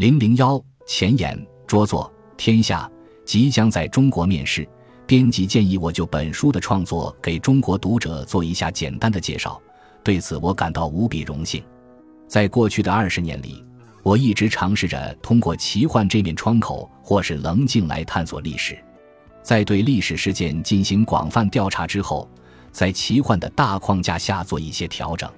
零零幺前言：拙作《天下》即将在中国面世，编辑建议我就本书的创作给中国读者做一下简单的介绍，对此我感到无比荣幸。在过去的二十年里，我一直尝试着通过奇幻这面窗口，或是棱镜来探索历史。在对历史事件进行广泛调查之后，在奇幻的大框架下做一些调整。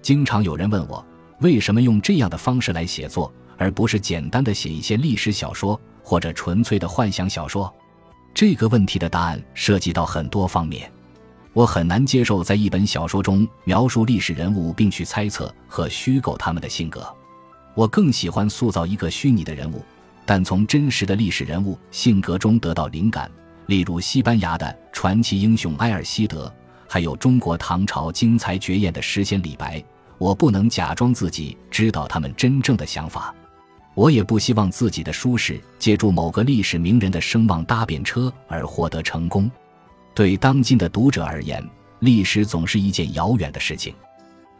经常有人问我，为什么用这样的方式来写作？而不是简单的写一些历史小说或者纯粹的幻想小说，这个问题的答案涉及到很多方面。我很难接受在一本小说中描述历史人物并去猜测和虚构他们的性格。我更喜欢塑造一个虚拟的人物，但从真实的历史人物性格中得到灵感。例如西班牙的传奇英雄埃尔希德，还有中国唐朝精彩绝艳的诗仙李白。我不能假装自己知道他们真正的想法。我也不希望自己的书是借助某个历史名人的声望搭便车而获得成功。对当今的读者而言，历史总是一件遥远的事情，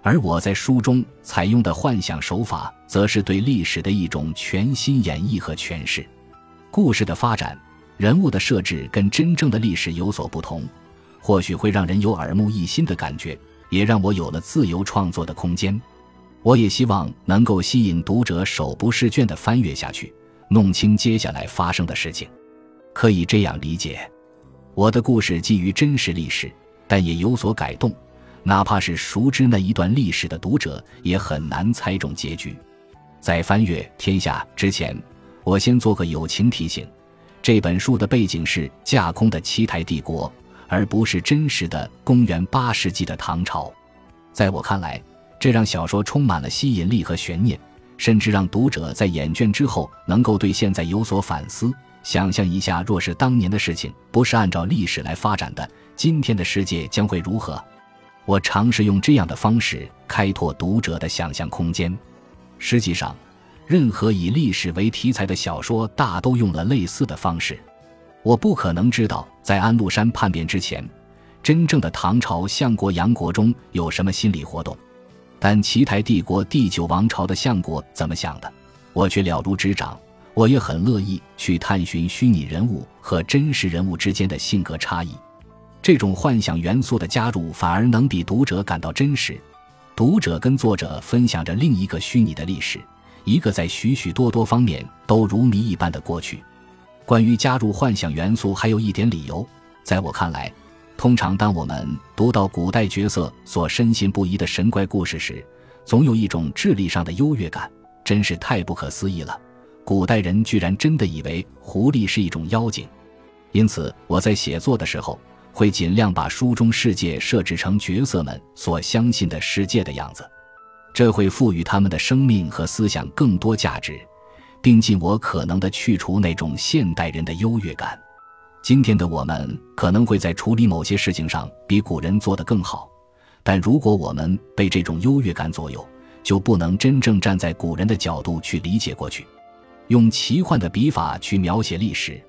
而我在书中采用的幻想手法，则是对历史的一种全新演绎和诠释。故事的发展、人物的设置跟真正的历史有所不同，或许会让人有耳目一新的感觉，也让我有了自由创作的空间。我也希望能够吸引读者手不释卷地翻阅下去，弄清接下来发生的事情。可以这样理解：我的故事基于真实历史，但也有所改动。哪怕是熟知那一段历史的读者，也很难猜中结局。在翻阅《天下》之前，我先做个友情提醒：这本书的背景是架空的七台帝国，而不是真实的公元八世纪的唐朝。在我看来，这让小说充满了吸引力和悬念，甚至让读者在眼倦之后能够对现在有所反思。想象一下，若是当年的事情不是按照历史来发展的，今天的世界将会如何？我尝试用这样的方式开拓读者的想象空间。实际上，任何以历史为题材的小说大都用了类似的方式。我不可能知道在安禄山叛变之前，真正的唐朝相国杨国忠有什么心理活动。但奇台帝国第九王朝的相国怎么想的，我却了如指掌。我也很乐意去探寻虚拟人物和真实人物之间的性格差异。这种幻想元素的加入，反而能比读者感到真实。读者跟作者分享着另一个虚拟的历史，一个在许许多多方面都如谜一般的过去。关于加入幻想元素，还有一点理由，在我看来。通常，当我们读到古代角色所深信不疑的神怪故事时，总有一种智力上的优越感，真是太不可思议了。古代人居然真的以为狐狸是一种妖精，因此我在写作的时候会尽量把书中世界设置成角色们所相信的世界的样子，这会赋予他们的生命和思想更多价值，并尽我可能的去除那种现代人的优越感。今天的我们可能会在处理某些事情上比古人做得更好，但如果我们被这种优越感左右，就不能真正站在古人的角度去理解过去。用奇幻的笔法去描写历史，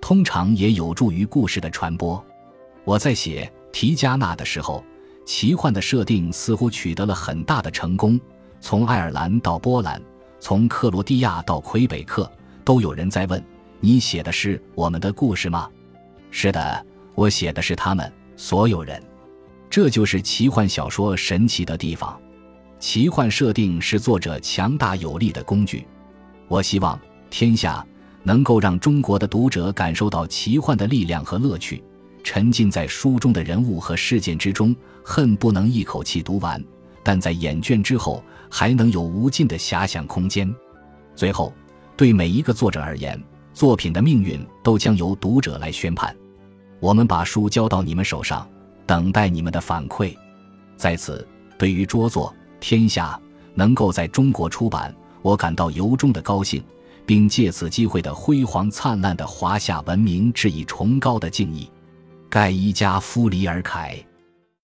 通常也有助于故事的传播。我在写提加纳的时候，奇幻的设定似乎取得了很大的成功。从爱尔兰到波兰，从克罗地亚到魁北克，都有人在问：你写的是我们的故事吗？是的，我写的是他们所有人，这就是奇幻小说神奇的地方。奇幻设定是作者强大有力的工具。我希望《天下》能够让中国的读者感受到奇幻的力量和乐趣，沉浸在书中的人物和事件之中，恨不能一口气读完。但在眼倦之后，还能有无尽的遐想空间。最后，对每一个作者而言，作品的命运都将由读者来宣判。我们把书交到你们手上，等待你们的反馈。在此，对于拙作《天下》能够在中国出版，我感到由衷的高兴，并借此机会的辉煌灿烂的华夏文明致以崇高的敬意。盖伊加夫里尔凯。